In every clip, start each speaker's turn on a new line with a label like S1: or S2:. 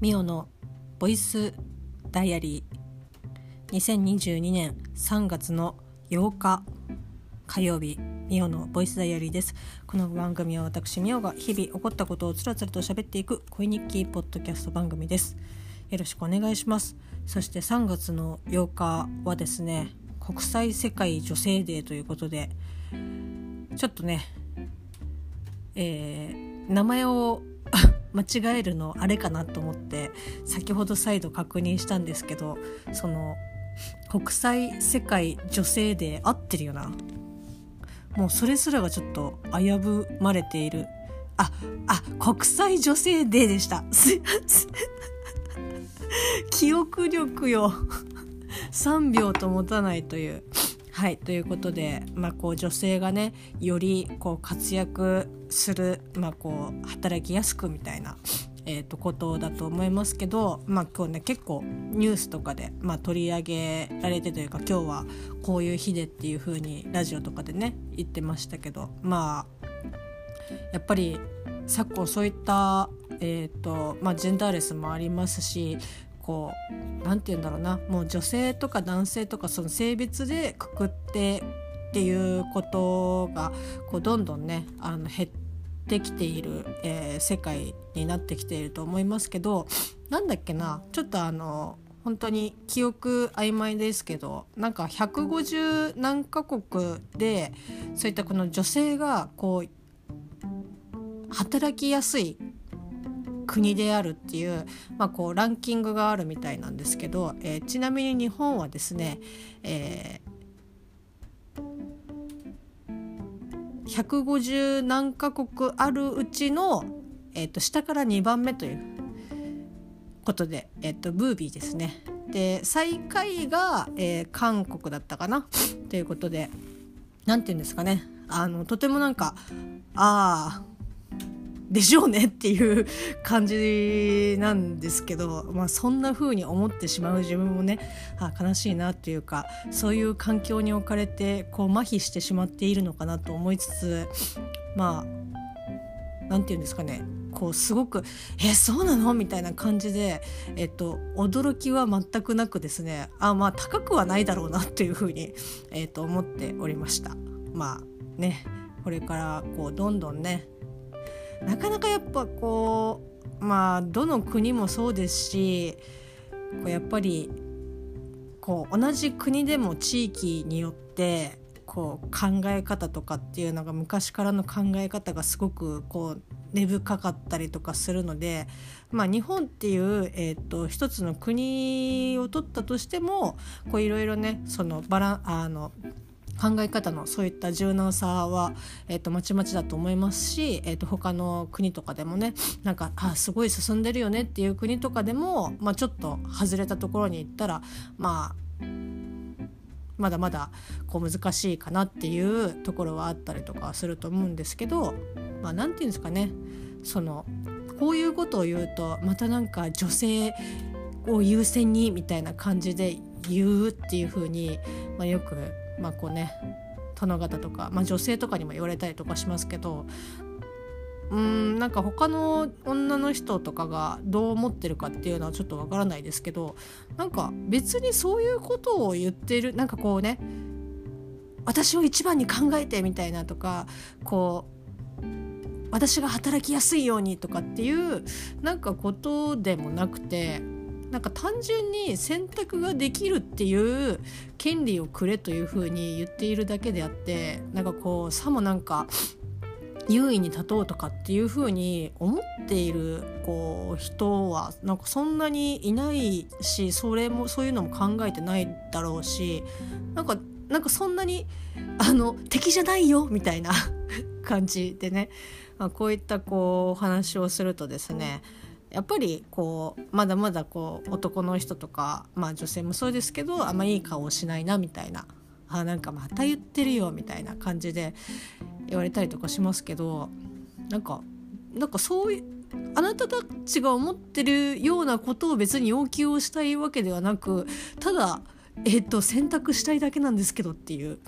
S1: ミオのボイスダイアリー。2022年3月の8日火曜日ミオのボイスダイアリーです。この番組は私ミオが日々起こったことをつらつらと喋っていく恋日記ポッドキャスト番組です。よろしくお願いします。そして3月の8日はですね国際世界女性デーということでちょっとねえー、名前を間違えるのあれかなと思って先ほど再度確認したんですけどその国際世界女性デー合ってるよな。もうそれすらがちょっと危ぶまれている。ああ国際女性デーでした。記憶力よ。3秒と持たないという。はいということで、まあ、こう女性がねよりこう活躍する、まあ、こう働きやすくみたいな、えー、とことだと思いますけど、まあ、今日ね結構ニュースとかで、まあ、取り上げられてというか今日はこういう日でっていう風にラジオとかでね言ってましたけどまあやっぱり昨今そういった、えーとまあ、ジェンダーレスもありますしこう何て言うんだろうな。もう女性とか男性とかその性別でくくってっていうことがこうどんどんねあの減ってきている、えー、世界になってきていると思いますけどなんだっけな。ちょっとあの本当に記憶曖昧ですけどなんか150何カ国でそういったこの女性がこう働きやすい国であるっていう,、まあ、こうランキングがあるみたいなんですけど、えー、ちなみに日本はですね、えー、150何カ国あるうちの、えーと、下から2番目ということで、えーと、ブービーですね。で最下位が、えー、韓国だったかな？ということで何て言うんですかねあのとてもなんかああでしょうねっていう感じなんですけど、まあ、そんな風に思ってしまう自分もねあ悲しいなっていうかそういう環境に置かれてこう麻痺してしまっているのかなと思いつつまあ何て言うんですかねこうすごく「えそうなの?」みたいな感じで、えっと、驚きは全くなくですねあまあ高くはないだろうなっていうふうに、えっと、思っておりました。まあねこれからこうどんどんねなかなかやっぱこうまあどの国もそうですしこうやっぱりこう同じ国でも地域によってこう考え方とかっていうのが昔からの考え方がすごくこう根深かったりとかするので、まあ、日本っていう、えーと、一つの国を取ったとしてもいろいろねそのバラあの考え方のそういった柔軟さは、えーと、まちまちだと思いますし、えーと、他の国とかでもねなんかあすごい進んでるよねっていう国とかでも、まあ、ちょっと外れたところに行ったらまあまだまだこう難しいかなっていうところはあったりとかすると思うんですけど、まあ、なんて言うんですかね。そのこういうことを言うとまたなんか女性を優先にみたいな感じで言うっていう風に、まあ、よくまあこうね殿方とか、まあ、女性とかにも言われたりとかしますけどうんなんか他の女の人とかがどう思ってるかっていうのはちょっとわからないですけどなんか別にそういうことを言ってるなんかこうね私を一番に考えてみたいなとかこう私が働きやすいようにとかっていうなんかことでもなくてなんか単純に選択ができるっていう権利をくれというふうに言っているだけであってなんかこうさもなんか優位に立とうとかっていうふうに思っているこう人はなんかそんなにいないしそれもそういうのも考えてないだろうしなんかなんかそんなにあの敵じゃないよみたいな 感じでね、まあ、こういったこう話をするとですねやっぱりこうまだまだこう男の人とか、まあ、女性もそうですけどあんまいい顔をしないなみたいなあなんかまた言ってるよみたいな感じで言われたりとかしますけどなんかなんかそういうあなたたちが思ってるようなことを別に要求をしたいわけではなくただ、えーと、選択したいだけなんですけどっていう。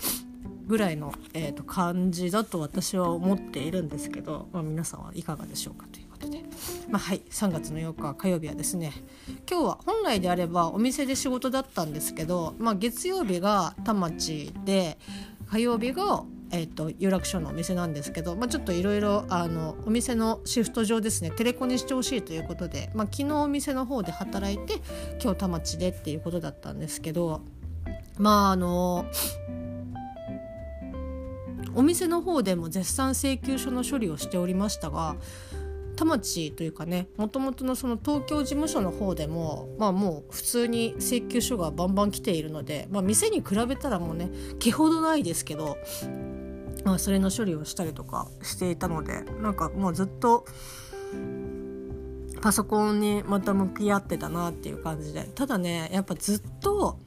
S1: ぐらいの、えーと感じだと私は思っているんですけど、まあ、皆さんはいかがでしょうかということで、まあ、はい3月の8日火曜日はですね今日は本来であればお店で仕事だったんですけど、まあ、月曜日が田町で火曜日がえーと、有楽町のお店なんですけど、まあ、ちょっといろいろお店のシフト上ですねテレコにしてほしいということで、まあ、昨日お店の方で働いて今日田町でっていうことだったんですけどまああのお店の方でも絶賛請求書の処理をしておりましたが田町というかねもともとのその東京事務所の方でもまあもう普通に請求書がバンバン来ているので、まあ、店に比べたらもうね毛ほどないですけど、まあ、それの処理をしたりとかしていたのでなんかもうずっとパソコンにまた向き合ってたなっていう感じで。ただねやっぱずっと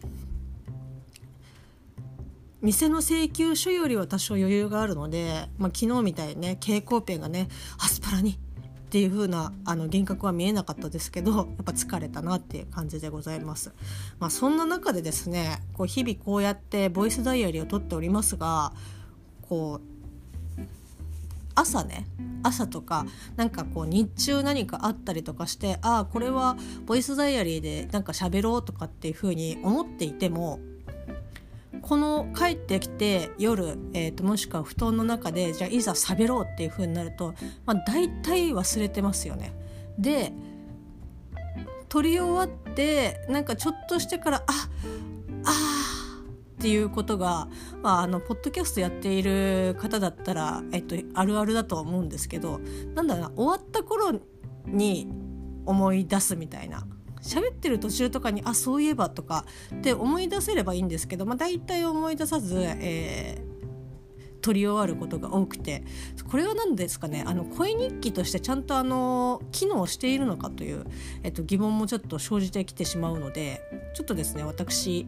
S1: 店の請求書よりは多少余裕があるので、まあ、昨日みたいにね蛍光ペンがねアスパラにっていう風なあな幻覚は見えなかったですけどやっぱ疲れたなっていう感じでございます。まあ、そんな中でですねこう日々こうやってボイスダイアリーを取っておりますがこう朝ね朝とかなんかこう日中何かあったりとかしてああこれはボイスダイアリーでなんか喋ろうとかっていう風に思っていてもこの帰ってきて夜、えーと、もしくは布団の中でじゃあいざ喋ろうっていう風になると、まあ、大体忘れてますよね。で撮り終わってなんかちょっとしてからああっていうことが、まあ、あのポッドキャストやっている方だったら、えっと、あるあるだと思うんですけどなんだろうな終わった頃に思い出すみたいな喋ってる途中とかにあそういえばとかって思い出せればいいんですけど、まあ、大体思い出さず、えー、撮り終わることが多くてこれは何ですかねあの声日記としてちゃんとあの機能しているのかという、えっと、疑問もちょっと生じてきてしまうのでちょっとですね私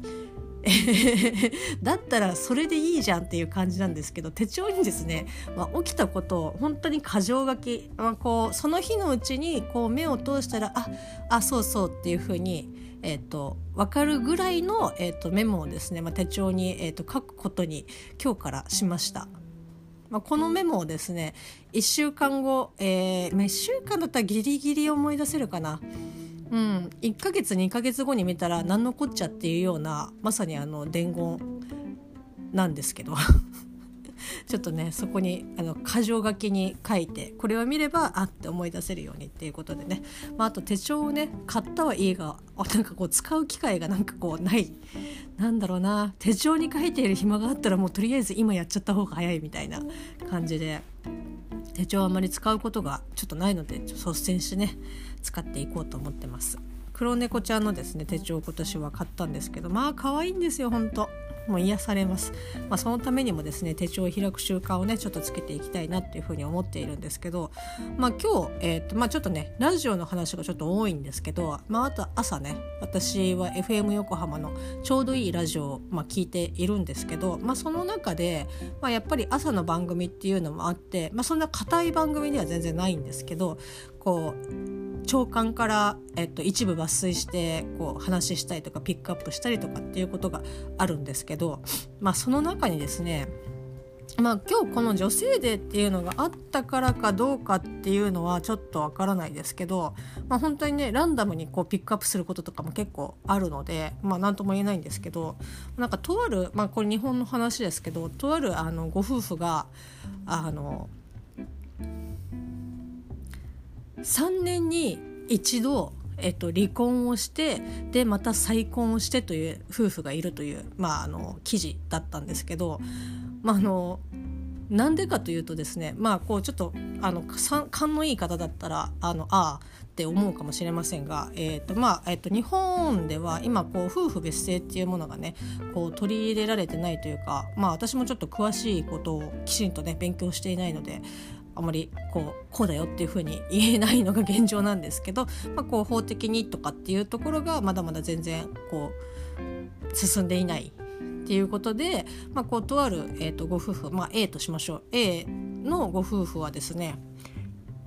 S1: だったらそれでいいじゃんっていう感じなんですけど手帳にですね、まあ、起きたことを本当に箇条書き、まあ、こうその日のうちにこう目を通したらああそうそうっていうふうに、えーと、分かるぐらいの、えーと、メモをですね、まあ、手帳に、えーと、書くことに今日からしました。まあ、このメモをですね1週間後、えー、1週間だったらギリギリ思い出せるかな。うん、1ヶ月2ヶ月後に見たら何のこっちゃっていうようなまさにあの伝言なんですけど。ちょっとねそこにあの箇条書きに書いてこれを見ればあって思い出せるようにっていうことでね、まあ、あと手帳をね買ったはいいがなんかこう使う機会がなんかこうない。なんだろうな。手帳に書いている暇があったらもうとりあえず今やっちゃった方が早いみたいな感じで。手帳あまり使うことがちょっとないので率先してね使っていこうと思ってます。黒猫ちゃんのですね手帳を今年は買ったんですけどまあ可愛いんですよほんともう癒されます、まあ、そのためにもですね手帳を開く習慣をねちょっとつけていきたいなっていうふうに思っているんですけど、まあ、今日、えーとまあ、ちょっとねラジオの話がちょっと多いんですけど、まあ、あと朝ね私は FM 横浜のちょうどいいラジオを、まあ、聞いているんですけど、まあ、その中で、まあ、やっぱり朝の番組っていうのもあって、まあ、そんな硬い番組では全然ないんですけどこう長官から、えっと、一部抜粋してこう話したりとかピックアップしたりとかっていうことがあるんですけど、まあ、その中にですねまあ、今日この女性デーっていうのがあったからかどうかっていうのはちょっとわからないですけど、まあ、本当にねランダムにこうピックアップすることとかも結構あるので、まあ、何とも言えないんですけどなんかとある、まあ、これ日本の話ですけどとあるあのご夫婦があの3年に一度えっと、離婚をしてでまた再婚をしてという夫婦がいるという、まあ、あの記事だったんですけど、まあ、あのなんでかというとですねまあこうちょっとあの勘のいい方だったらあのああって思うかもしれませんが、えーとまあえーと、日本では今こう夫婦別姓っていうものがねこう取り入れられてないというか、まあ、私もちょっと詳しいことをきちんとね勉強していないのであまりこうこうだよっていうふうに言えないのが現状なんですけど、まあ、こう法的にとかっていうところがまだまだ全然こう進んでいないっていうことで、まあ、こうとある、えー、とご夫婦、まあ、A としましょう。A のご夫婦はですね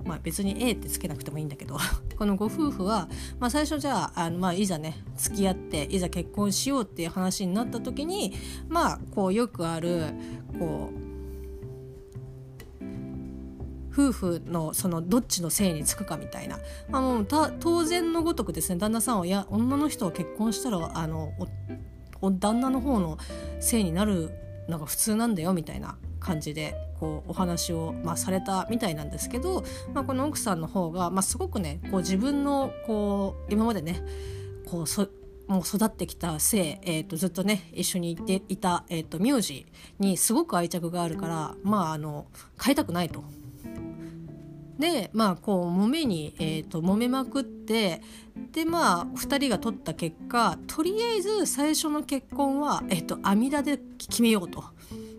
S1: まあ、別に A ってつけなくてもいいんだけど このご夫婦は、まあ、最初じゃああの、まあ、いざね付き合っていざ結婚しようっていう話になった時にまあこうよくあるこう夫婦のそのどっちのせいにつくかみたいな、まあ、もう当然のごとくですね旦那さんはや女の人は結婚したらあの旦那の方のせいになるのが普通なんだよみたいな感じでこうお話を、まあ、されたみたいなんですけど、まあ、この奥さんの方が、まあ、すごくねこう自分のこう今までねこうそもう育ってきた性、えーと、ずっとね一緒にいていた、えーと、名字にすごく愛着があるからまああの変えたくないと。でまあこう揉めに、えーと、揉めまくってでまあ2人が取った結果とりあえず最初の結婚は、えー、と阿弥陀で決めようと。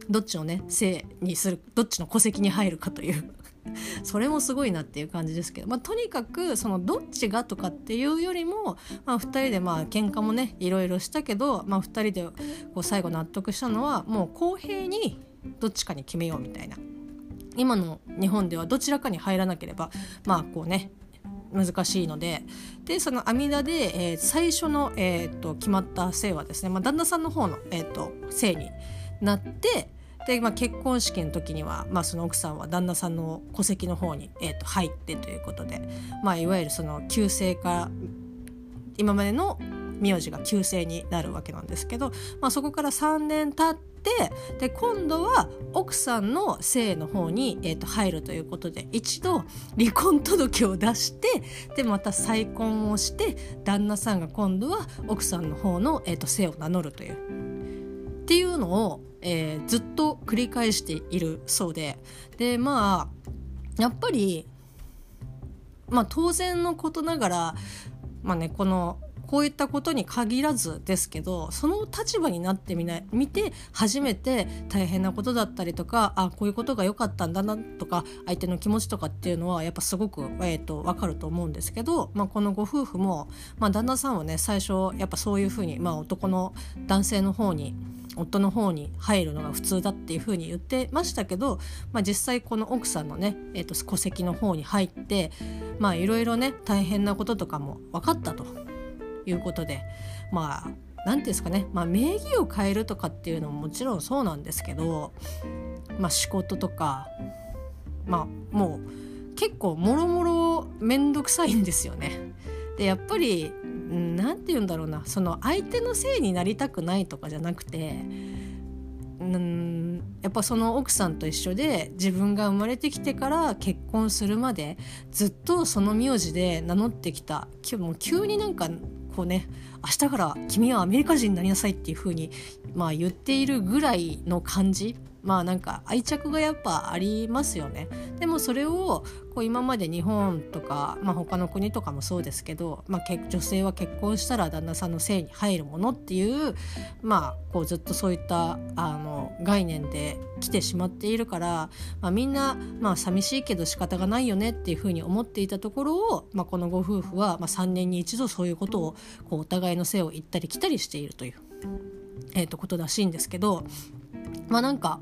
S1: どっちのね性にするどっちの戸籍に入るかという。それもすごいなっていう感じですけど、まあ、とにかくそのどっちがとかっていうよりも、まあ、2人でまあ喧嘩もねいろいろしたけど、まあ、2人でこう最後納得したのはもう公平にどっちかに決めようみたいな。今の日本ではどちらかに入らなければまあこうね難しいので。でその阿弥陀で、えー、最初の、えーと、決まった姓はですね、まあ、旦那さんの方の、えーと姓になってで、まあ、結婚式の時には、まあ、その奥さんは旦那さんの戸籍の方に、えー、と入ってということで、まあ、いわゆるその旧姓から今までの名字が旧姓になるわけなんですけど、まあ、そこから3年経ってで今度は奥さんの姓の方に、えー、と入るということで一度離婚届を出してでまた再婚をして旦那さんが今度は奥さんの方の、えー、と姓を名乗るという。っていうのをえー、ずっと繰り返しているそうで。でまあやっぱり、まあ、当然のことながら、まあね、このこういったことに限らずですけどその立場になってみない見て初めて大変なことだったりとかあこういうことが良かったんだなとか相手の気持ちとかっていうのはやっぱすごく、えーと、分かると思うんですけど、まあ、このご夫婦も、まあ、旦那さんはね最初やっぱそういうふうに、まあ、男の男性の方に夫の方に入るのが普通だっていうふうに言ってましたけど、まあ、実際この奥さんのね、えー、と戸籍の方に入っていろいろね大変なこととかも分かったと。いうことでまあ何ていうんですかね、まあ、名義を変えるとかっていうのももちろんそうなんですけど、まあ、仕事とかまあもう結構もろもろ面倒くさいんですよね。でやっぱり何て言うんだろうな。その相手のせいになりたくないとかじゃなくてうんやっぱその奥さんと一緒で自分が生まれてきてから結婚するまでずっとその名字で名乗ってきた。もう急になんかこうね明日から君はアメリカ人になりなさいっていうふうにまあ言っているぐらいの感じまあなんか愛着がやっぱありますよね。でもそれをこう今まで日本とか、まあ、他の国とかもそうですけど、まあ、女性は結婚したら旦那さんの性に入るものっていう,、まあ、こうずっとそういったあの概念で来てしまっているから、まあ、みんな、まあ、寂しいけど仕方がないよねっていうふうに思っていたところを、まあ、このご夫婦は、まあ、3年に一度そういうことをこうお互いの性を言ったり来たりしているという、えー、とことらしいんですけどまあなんか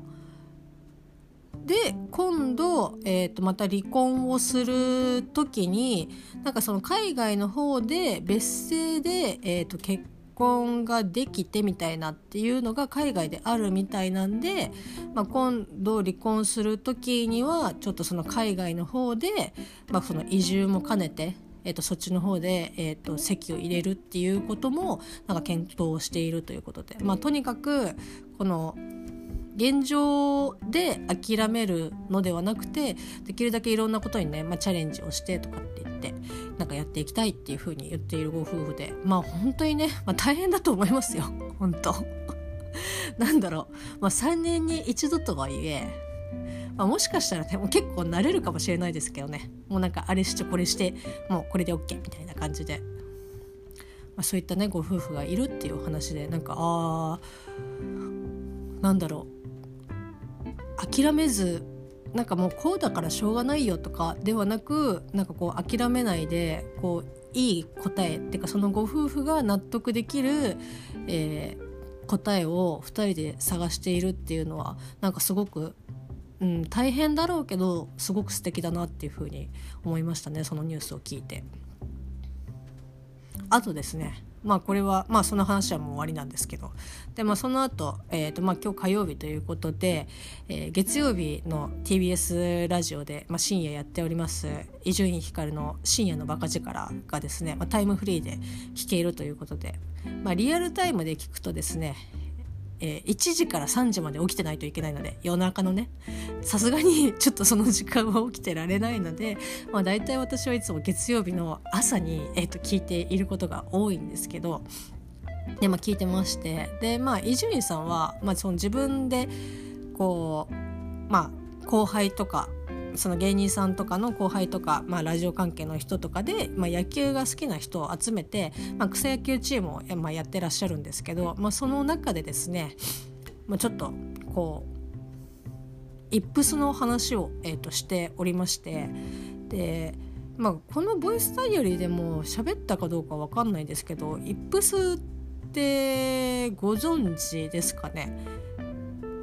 S1: で今度、えー、とまた離婚をする時になんかその海外の方で別姓で、えー、と結婚ができてみたいなっていうのが海外であるみたいなんで、まあ、今度離婚する時にはちょっとその海外の方で、まあ、その移住も兼ねてえーと、そっちの方で、えーと、籍を入れるっていうこともなんか検討しているということで、まあ、とにかくこの現状で諦めるのではなくてできるだけいろんなことにね、まあ、チャレンジをしてとかって言ってなんかやっていきたいっていうふうに言っているご夫婦でまあ本当にね、まあ、大変だと思いますよ。本当。なんだろう、まあ、3年に一度とはいえまあ、もしかしたらねもう結構慣れるかもしれないですけどね。もうなんかあれしてこれしてもうこれで OK みたいな感じで、まあ、そういったねご夫婦がいるっていう話でなんかあーなんだろう。諦めずなんかもうこうだからしょうがないよとかではなくなんかこう諦めないでこういい答えっていうかそのご夫婦が納得できる、えー、答えを2人で探しているっていうのはなんかすごく、うん、大変だろうけどすごく素敵だなっていうふうに思いましたねそのニュースを聞いて。あとですねまあこれはまあその話はもう終わりなんですけど。でまあその後、えーとまあ今日火曜日ということで、えー、月曜日の TBS ラジオで、まあ、深夜やっております伊集院光の深夜のバカ力がですね、まあ、タイムフリーで聴けるということで、まあ、リアルタイムで聞くとですねえー、1時から3時まで起きてないといけないので夜中のねさすがに ちょっとその時間は起きてられないので、まあ、大体私はいつも月曜日の朝に、えー、と聞いていることが多いんですけどで、まあ、聞いてましてで伊集院さんは、まあ、その自分でこうまあ後輩とかその芸人さんとかの後輩とか、まあ、ラジオ関係の人とかで、まあ、野球が好きな人を集めて、まあ、草野球チームを、まあ、やってらっしゃるんですけど、まあ、その中でですね、まあ、ちょっとこうイップスの話を、えー、としておりましてで、まあ、このボイスダイアリーでも喋ったかどうか分かんないですけどイップスってご存知ですかね？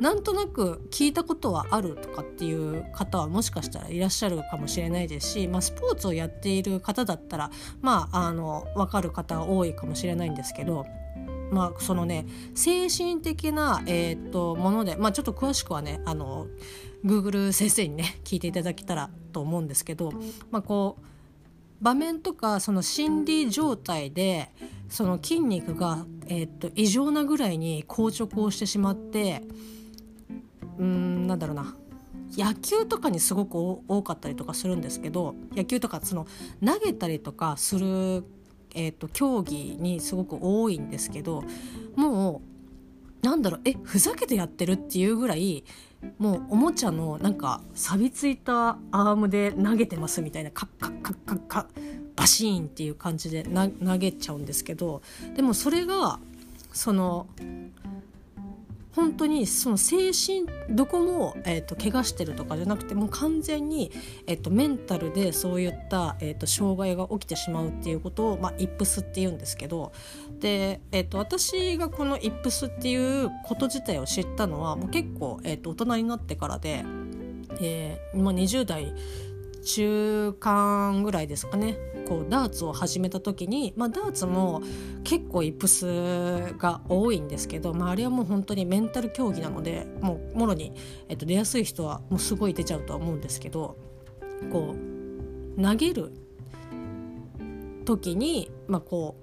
S1: なんとなく聞いたことはあるとかっていう方はもしかしたらいらっしゃるかもしれないですし、まあ、スポーツをやっている方だったらまああの分かる方多いかもしれないんですけど。まあ、そのね精神的な、えー、っともので、まあ、ちょっと詳しくはねあの Google 先生にね聞いていただけたらと思うんですけど、まあ、こう場面とかその心理状態でその筋肉が、えー、っと異常なぐらいに硬直をしてしまってうんなんだろうな。野球とかにすごく多かったりとかするんですけど野球とかその投げたりとかする、えーと、競技にすごく多いんですけどもうなんだろうえふざけてやってるっていうぐらいもうおもちゃのなんか錆びついたアームで投げてますみたいなカッカッカッカッカッバシーンっていう感じで投げちゃうんですけどでもそれがその本当にその精神どこも、えーと、怪我してるとかじゃなくてもう完全に、えーと、メンタルでそういった、えーと、障害が起きてしまうっていうことを、まあ、イップスって言うんですけどで、えー、と私がこのイップスっていうこと自体を知ったのはもう結構、えー、と大人になってからで、えーまあ、20代中間ぐらいですかね。こうダーツを始めた時に、まあ、ダーツも結構イプスが多いんですけど、まあ、あれはもう本当にメンタル競技なのでもうもろに、えっと、出やすい人はもうすごい出ちゃうとは思うんですけどこう投げる時にまあこ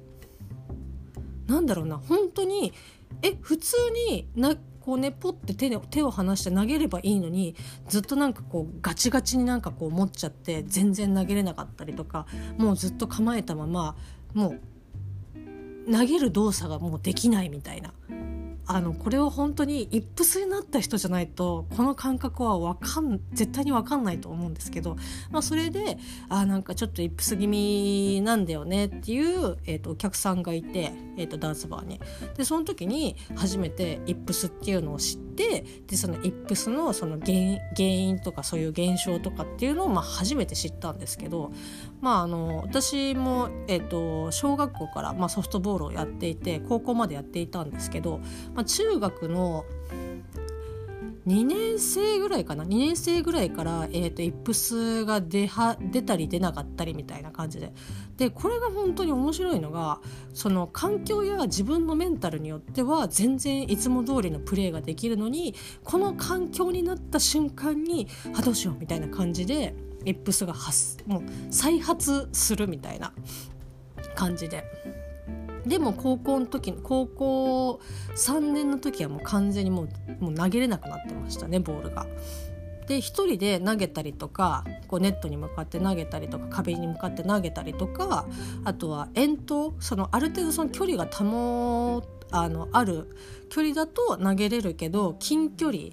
S1: うなんだろうな本当にえ普通になこうねポッて手で手を離して投げればいいのにずっとなんかこうガチガチになんかこう持っちゃって全然投げれなかったりとかもうずっと構えたままもう投げる動作がもうできないみたいな。あのこれを本当にイップスになった人じゃないとこの感覚はわかん絶対に分かんないと思うんですけど、まあ、それであなんかちょっとイップス気味なんだよねっていう、えーと、お客さんがいて、えーと、ダンスバーに。でその時に初めてイップスっていうのを知ってでそのイップスのその原因とかそういう現象とかっていうのをまあ初めて知ったんですけど、まあ、あの私も、えーと小学校から、まあ、ソフトボールをやっていて高校までやっていたんですけどまあ、中学の2年生ぐらいかな2年生ぐらいから、えーと、イップスが出は出たり出なかったりみたいな感じででこれが本当に面白いのがその環境や自分のメンタルによっては全然いつも通りのプレーができるのにこの環境になった瞬間にあどうしようみたいな感じでイップスが発もう再発するみたいな感じで。でも高校の時高校3年の時はもう完全にもうもう投げれなくなってましたねボールが。で1人で投げたりとかこうネットに向かって投げたりとか壁に向かって投げたりとかあとは遠投そのある程度その距離が保あのある距離だと投げれるけど近距離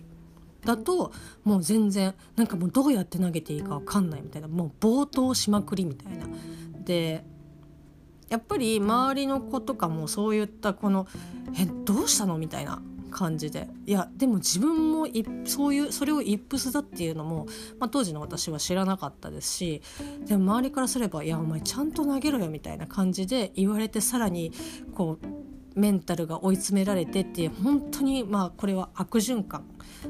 S1: だともう全然なんかもうどうやって投げていいか分かんないみたいなもう暴投しまくりみたいな。でやっぱり周りの子とかもそういったこの「えどうしたの?」みたいな感じでいやでも自分もそういうそれをイップスだっていうのも、まあ、当時の私は知らなかったですしでも周りからすれば「いやお前ちゃんと投げろよ」みたいな感じで言われてさらにこうメンタルが追い詰められてっていう本当にまあこれは悪循環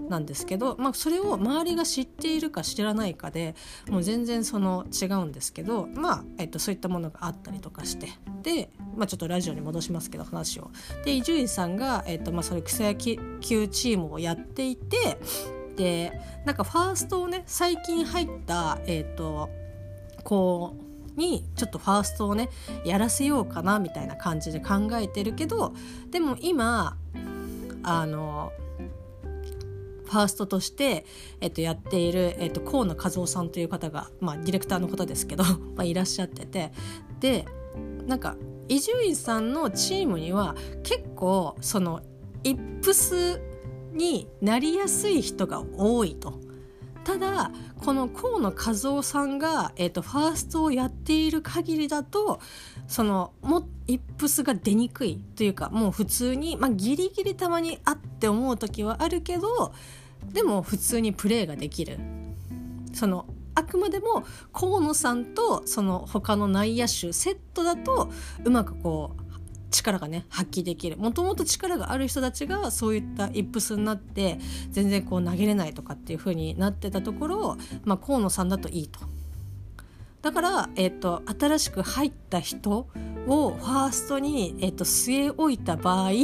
S1: なんですけど、まあ、それを周りが知っているか知らないかでもう全然その違うんですけど、まあえっと、そういったものがあったりとかしてで、まあ、ちょっとラジオに戻しますけど話を。で伊集院さんが、えっとまあ、それ草野球チームをやっていてでなんかファーストをね最近入ったえっとこうにちょっとファーストをねやらせようかなみたいな感じで考えてるけどでも今あのファーストとして、えっと、やっている、えっと、河野和夫さんという方が、まあ、ディレクターの方ですけど、まあ、いらっしゃっててでなんか伊集院さんのチームには結構そのイップスになりやすい人が多いと。ただこの河野和夫さんが、えーと、ファーストをやっている限りだとそのもイップスが出にくいというかもう普通に、まあ、ギリギリたまにあって思う時はあるけどでも普通にプレーができる。そのあくまでも河野さんとその他の内野手セットだとうまくこう力がね発揮できるもともと力がある人たちがそういったイップスになって全然こう投げれないとかっていう風になってたところ、まあ、河野さんだといいと。だから、えーと、新しく入った人をファーストに、えーと、据え置いた場合、え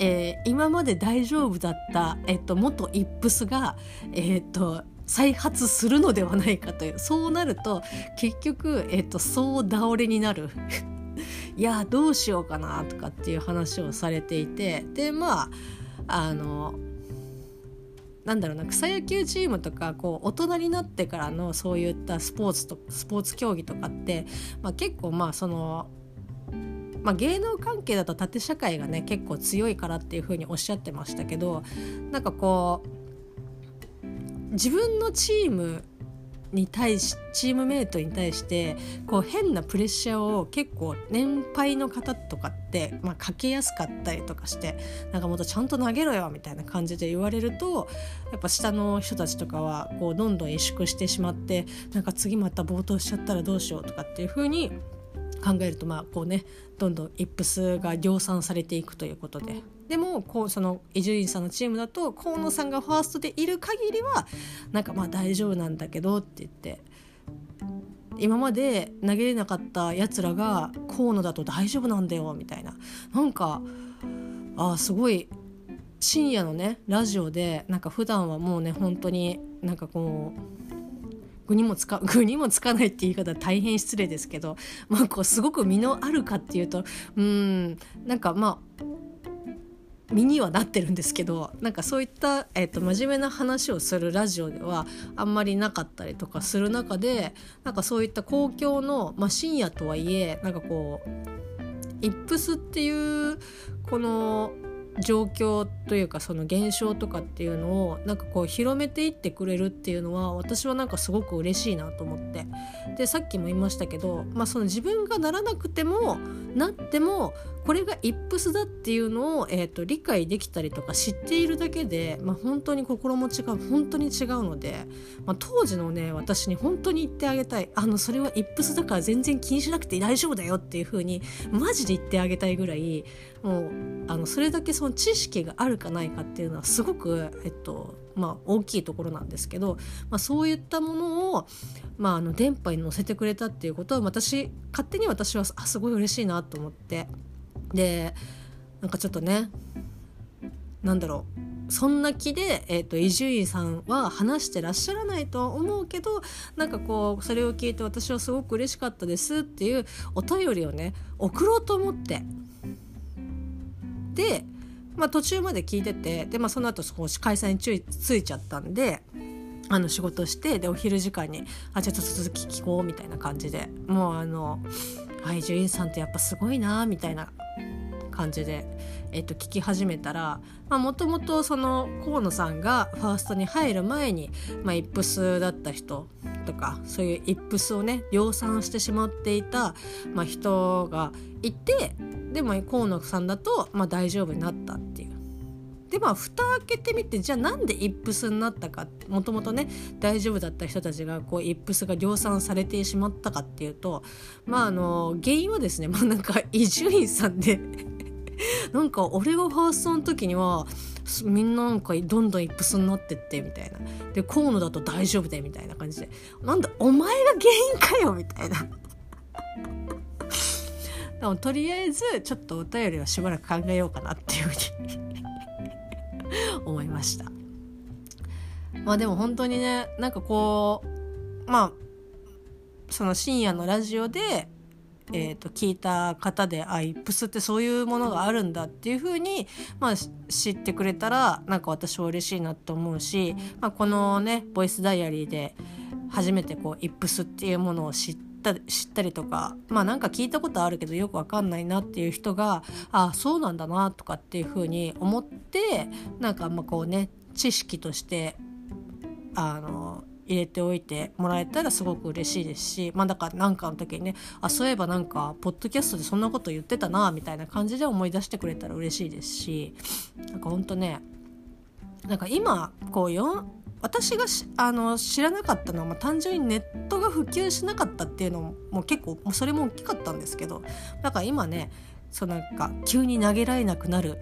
S1: ー、今まで大丈夫だった、えーと、元イップスが、えー、と再発するのではないかというそうなると結局、えー、と総倒れになるいやどうしようかなとかっていう話をされていてでまああのなんだろうな草野球チームとかこう大人になってからのそういったスポーツとスポーツ競技とかって、まあ、結構まあそのまあ、芸能関係だと縦社会がね結構強いからっていうふうにおっしゃってましたけどなんかこう自分のチームに対しチームメートに対してこう変なプレッシャーを結構年配の方とかって、まあ、かけやすかったりとかしてなんかもっとちゃんと投げろよみたいな感じで言われるとやっぱ下の人たちとかはこうどんどん萎縮してしまってなんか次また暴投しちゃったらどうしようとかっていう風に考えるとまあこうねどんどんイップスが量産されていくということで。でもこうその伊集院さんのチームだと河野さんがファーストでいる限りはなんかまあ大丈夫なんだけどって言って今まで投げれなかったやつらが河野だと大丈夫なんだよみたいな。なんかあすごい深夜のねラジオでなんか普段はもうね本当になんかこう具にもつか 具にもつかないって言い方大変失礼ですけど、まあ、こうすごく身のあるかっていうとうんなんかまあ身にはなってるんですけどなんかそういった、えーと、真面目な話をするラジオではあんまりなかったりとかする中でなんかそういった公共の、まあ、深夜とはいえなんかこうイップスっていうこの状況というかその現象とかっていうのをなんかこう広めていってくれるっていうのは私はなんかすごく嬉しいなと思って。でさっきも言いましたけど、まあ、その自分がならなくてもなってもこれがイップスだっていうのを、えーと、理解できたりとか知っているだけで、まあ、本当に心持ちが本当に違うので、まあ、当時のね私に本当に言ってあげたい。あのそれはイップスだから全然気にしなくて大丈夫だよっていう風にマジで言ってあげたいぐらいもうあのそれだけその知識があるかないかっていうのはすごく、えっとまあ、大きいところなんですけど、まあ、そういったものを、まあ、あの電波に乗せてくれたっていうことは私勝手に私はあすごい嬉しいなと思って。でなんかちょっとねなんだろうそんな気で伊集院さんは話してらっしゃらないとは思うけどなんかこうそれを聞いて私はすごく嬉しかったですっていうお便りをね送ろうと思ってで、まあ、途中まで聞いててで、まあ、その後少し開催についちゃったんであの仕事してでお昼時間に「あじゃあちょっと続き聞こう」みたいな感じでもうあの伊集院さんってやっぱすごいなみたいな感じで、えっと、聞き始めたらもともとその河野さんがファーストに入る前に、まあ、イップスだった人とかそういうイップスをね量産してしまっていた、まあ、人がいてでも河野さんだと、まあ、大丈夫になったっていう。でまあ蓋開けてみてじゃあなんでイップスになったかってもともとね大丈夫だった人たちがこうイップスが量産されてしまったかっていうとまああの原因はですねまあなんか伊集院さんで なんか俺がファーストの時にはみんななんかどんどんイップスになってってみたいな。で河野だと大丈夫でみたいな感じで。なんだお前が原因かよみたいな。でもとりあえずちょっとお便りはしばらく考えようかなっていうふうに 思いました。まあでも本当にねなんかこうまあその深夜のラジオでえーと、聞いた方であイップスってそういうものがあるんだっていうふうに、まあ、知ってくれたらなんか私は嬉しいなと思うし、まあ、このねボイスダイアリーで初めてこうイップスっていうものを知ってた知ったりとかまあなんか聞いたことあるけどよくわかんないなっていう人がああそうなんだなとかっていうふうに思ってなんかまあこうね知識としてあの入れておいてもらえたらすごく嬉しいですしまあだから何かの時にねあそういえばなんかポッドキャストでそんなこと言ってたなみたいな感じで思い出してくれたら嬉しいですしなんかほんとねなんか今こうよ私があの知らなかったのは、まあ、単純にネットが普及しなかったっていうのも結構それも大きかったんですけどだから今ねそうなんか急に投げられなくなる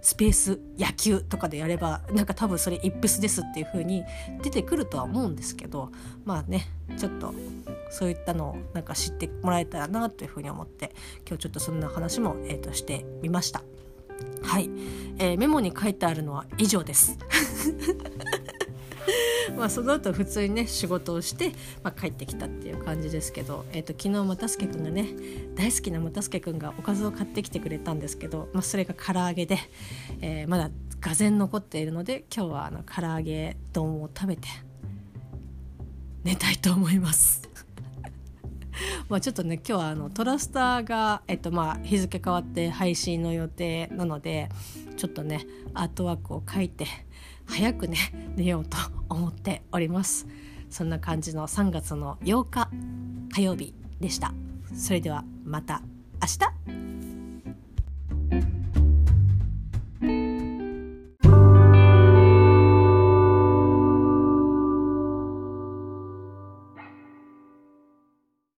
S1: スペース野球とかでやればなんか多分それイップスですっていう風に出てくるとは思うんですけどまあねちょっとそういったのをなんか知ってもらえたらなというふうに思って今日ちょっとそんな話も、えー、としてみました。はい、えー、メモに書いてあるのは以上です。まあその後普通にね仕事をして、まあ、帰ってきたっていう感じですけど、えーと、昨日又助君がね大好きな又助君がおかずを買ってきてくれたんですけど、まあ、それが唐揚げで、えー、まだがぜ残っているので今日はあの唐揚げ丼を食べて寝たいと思います。まあちょっとね今日はあのトラスターが、えっとまあ、日付変わって配信の予定なのでちょっとねアートワークを書いて早くね寝ようと思っております。そんな感じの3月の8日火曜日でした。それではまた明日。